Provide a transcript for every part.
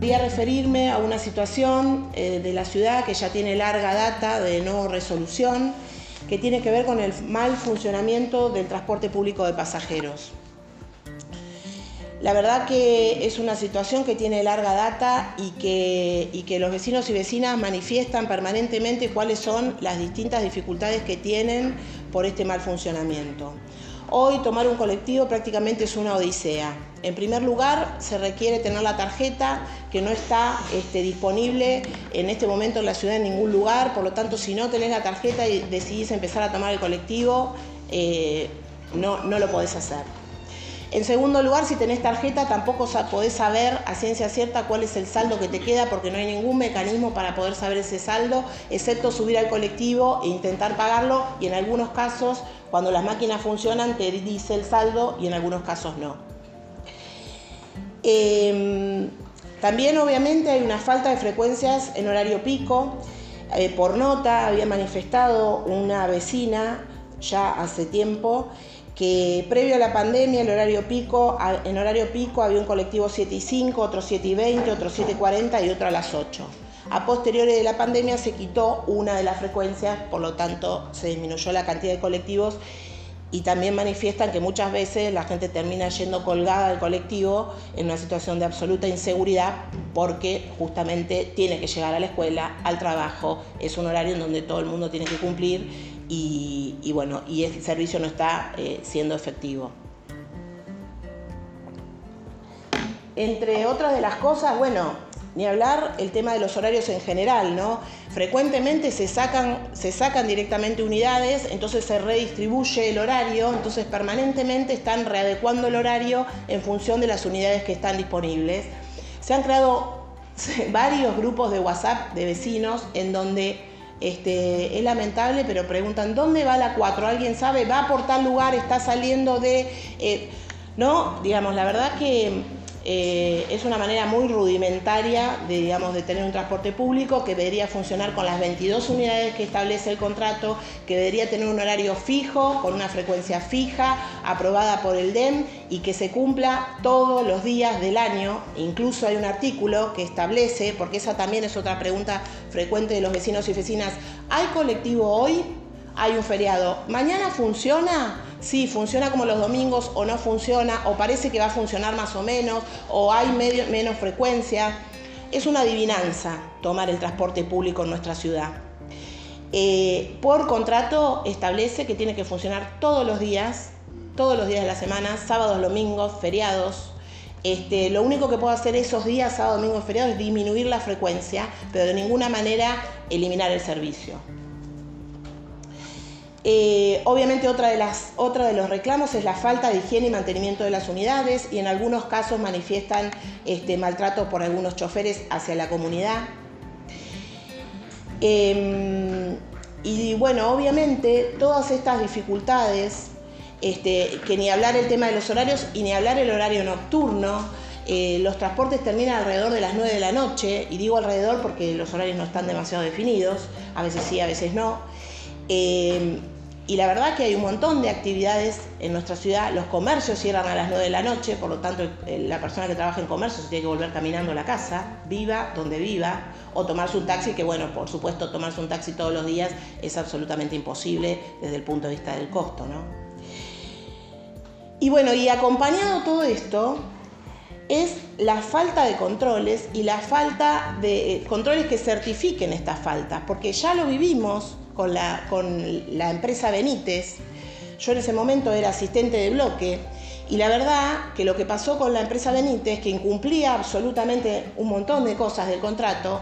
Quería referirme a una situación eh, de la ciudad que ya tiene larga data de no resolución, que tiene que ver con el mal funcionamiento del transporte público de pasajeros. La verdad que es una situación que tiene larga data y que, y que los vecinos y vecinas manifiestan permanentemente cuáles son las distintas dificultades que tienen por este mal funcionamiento. Hoy tomar un colectivo prácticamente es una odisea. En primer lugar, se requiere tener la tarjeta que no está este, disponible en este momento en la ciudad en ningún lugar, por lo tanto, si no tenés la tarjeta y decidís empezar a tomar el colectivo, eh, no, no lo podés hacer. En segundo lugar, si tenés tarjeta, tampoco podés saber a ciencia cierta cuál es el saldo que te queda, porque no hay ningún mecanismo para poder saber ese saldo, excepto subir al colectivo e intentar pagarlo, y en algunos casos, cuando las máquinas funcionan, te dice el saldo y en algunos casos no. Em, también, obviamente, hay una falta de frecuencias en horario pico. Eh, por nota, había manifestado una vecina ya hace tiempo que previo a la pandemia, el horario pico, en horario pico había un colectivo 7 y 5, otro 7 y 20, otro 7 y 40 y otro a las 8. A posteriori de la pandemia se quitó una de las frecuencias, por lo tanto se disminuyó la cantidad de colectivos y también manifiestan que muchas veces la gente termina yendo colgada del colectivo en una situación de absoluta inseguridad porque justamente tiene que llegar a la escuela, al trabajo, es un horario en donde todo el mundo tiene que cumplir y, bueno, y ese servicio no está eh, siendo efectivo. Entre otras de las cosas, bueno, ni hablar el tema de los horarios en general, ¿no? Frecuentemente se sacan, se sacan directamente unidades, entonces se redistribuye el horario, entonces permanentemente están readecuando el horario en función de las unidades que están disponibles. Se han creado varios grupos de WhatsApp de vecinos en donde este, es lamentable, pero preguntan, ¿dónde va la 4? ¿Alguien sabe? ¿Va por tal lugar? ¿Está saliendo de...? Eh, no, digamos, la verdad que eh, es una manera muy rudimentaria de, digamos, de tener un transporte público que debería funcionar con las 22 unidades que establece el contrato, que debería tener un horario fijo, con una frecuencia fija, aprobada por el DEM y que se cumpla todos los días del año. Incluso hay un artículo que establece, porque esa también es otra pregunta frecuente de los vecinos y vecinas, ¿hay colectivo hoy? hay un feriado. ¿Mañana funciona? Sí, funciona como los domingos o no funciona, o parece que va a funcionar más o menos, o hay menos frecuencia. Es una adivinanza tomar el transporte público en nuestra ciudad. Eh, por contrato establece que tiene que funcionar todos los días, todos los días de la semana, sábados, domingos, feriados. Este, lo único que puedo hacer esos días, sábado, domingo, feriados, es disminuir la frecuencia, pero de ninguna manera eliminar el servicio. Eh, obviamente otra de, los reclamos es la falta de higiene y mantenimiento de las unidades y en algunos casos manifiestan este, maltrato por algunos choferes hacia la comunidad. Em, y bueno, obviamente todas estas dificultades, este, que ni hablar el tema de los horarios y ni hablar el horario nocturno, eh, los transportes terminan alrededor de las 9 de la noche, y digo alrededor porque los horarios no están demasiado definidos, a veces sí, a veces no. Em, y la verdad que hay un montón de actividades en nuestra ciudad. Los comercios cierran a las 9 de la noche, por lo tanto la persona que trabaja en comercio se tiene que volver caminando a la casa, viva donde viva, o tomarse un taxi, que bueno, por supuesto tomarse un taxi todos los días es absolutamente imposible desde el punto de vista del costo, ¿no? Y bueno, y acompañado todo esto es la falta de controles y la falta de eh, controles que certifiquen estas faltas, porque ya lo vivimos con la, empresa Benítez. Yo en ese momento era asistente de bloque y la verdad que lo que pasó con la empresa Benítez, que incumplía absolutamente un montón de cosas del contrato,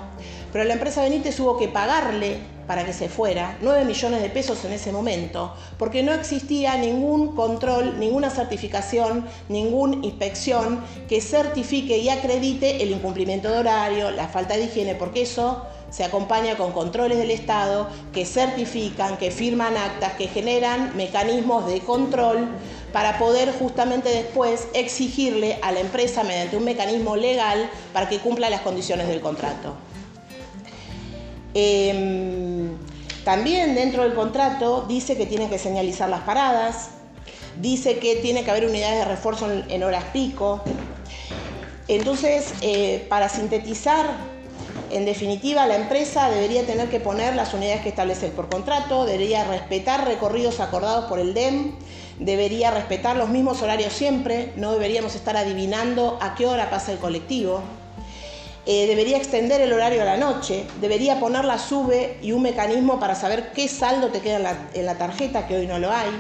pero la empresa Benítez hubo que pagarle para que se fuera 9 millones de pesos en ese momento, porque no existía ningún control, ninguna certificación, ninguna inspección que certifique y acredite el incumplimiento de horario, la falta de higiene, porque eso se acompaña con controles del Estado que certifican, que firman actas, que generan mecanismos de control para poder justamente después exigirle a la empresa mediante un mecanismo legal para que cumpla las condiciones del contrato. Em, también dentro del contrato dice que tiene que señalizar las paradas, dice que tiene que haber unidades de refuerzo en horas pico, Entonces, eh, para sintetizar, en definitiva, la empresa debería tener que poner las unidades que establece por contrato, debería respetar recorridos acordados por el DEM, debería respetar los mismos horarios siempre, no deberíamos estar adivinando a qué hora pasa el colectivo. Eh, debería extender el horario a la noche, debería poner la sube y un mecanismo para saber qué saldo te queda en la, en la tarjeta, que hoy no lo hay.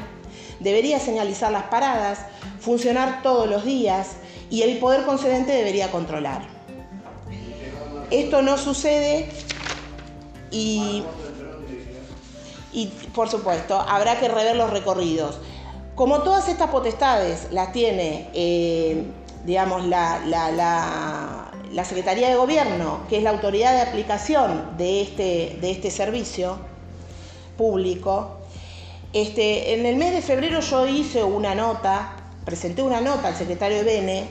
Debería señalizar las paradas, funcionar todos los días y el poder concedente debería controlar. Esto no sucede y, y por supuesto habrá que rever los recorridos. Como todas estas potestades las tiene, eh, digamos, la, la, Secretaría de Gobierno, que es la autoridad de aplicación de este, de este servicio público, este, en el mes de febrero yo hice una nota, presenté una nota al secretario de Bene,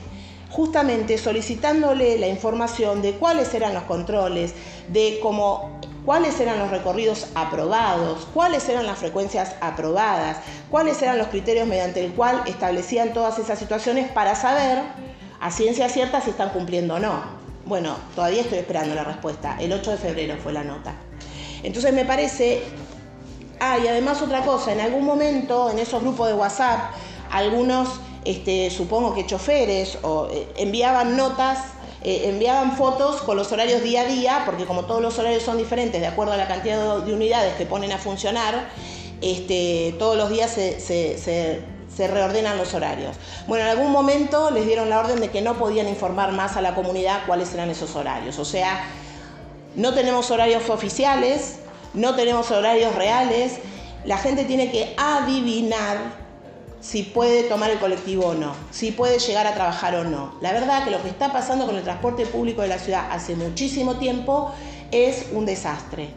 justamente solicitándole la información de cuáles eran los controles, de cómo, cuáles eran los recorridos aprobados, cuáles eran las frecuencias aprobadas, cuáles eran los criterios mediante el cual establecían todas esas situaciones para saber a ciencia cierta si están cumpliendo o no. Bueno, todavía estoy esperando la respuesta. El 8 de febrero fue la nota. Entonces me parece... Ah, y además otra cosa, en algún momento en esos grupos de WhatsApp, algunos este, supongo que choferes o eh, enviaban notas, eh, enviaban fotos con los horarios día a día, porque como todos los horarios son diferentes de acuerdo a la cantidad de, unidades que ponen a funcionar, este, todos los días se, reordenan los horarios. Bueno, en algún momento les dieron la orden de que no podían informar más a la comunidad cuáles eran esos horarios. O sea, no tenemos horarios oficiales, no tenemos horarios reales, la gente tiene que adivinar si puede tomar el colectivo o no, si puede llegar a trabajar o no. La verdad que lo que está pasando con el transporte público de la ciudad hace muchísimo tiempo es un desastre.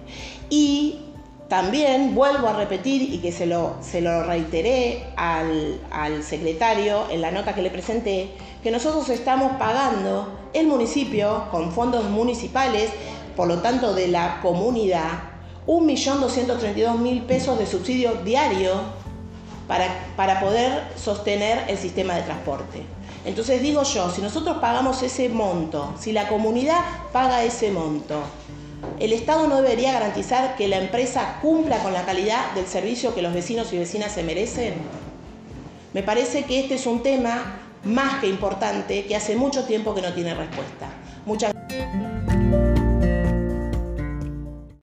Y también vuelvo a repetir y que se lo, se lo reiteré al, al secretario en la nota que le presenté, que nosotros estamos pagando el municipio con fondos municipales, por lo tanto de la comunidad, 1.232.000 pesos de subsidio diario para, poder sostener el sistema de transporte. Entonces digo yo, si nosotros pagamos ese monto, si la comunidad paga ese monto, ¿el Estado no debería garantizar que la empresa cumpla con la calidad del servicio que los vecinos y vecinas se merecen? Me parece que este es un tema más que importante que hace mucho tiempo que no tiene respuesta. Muchas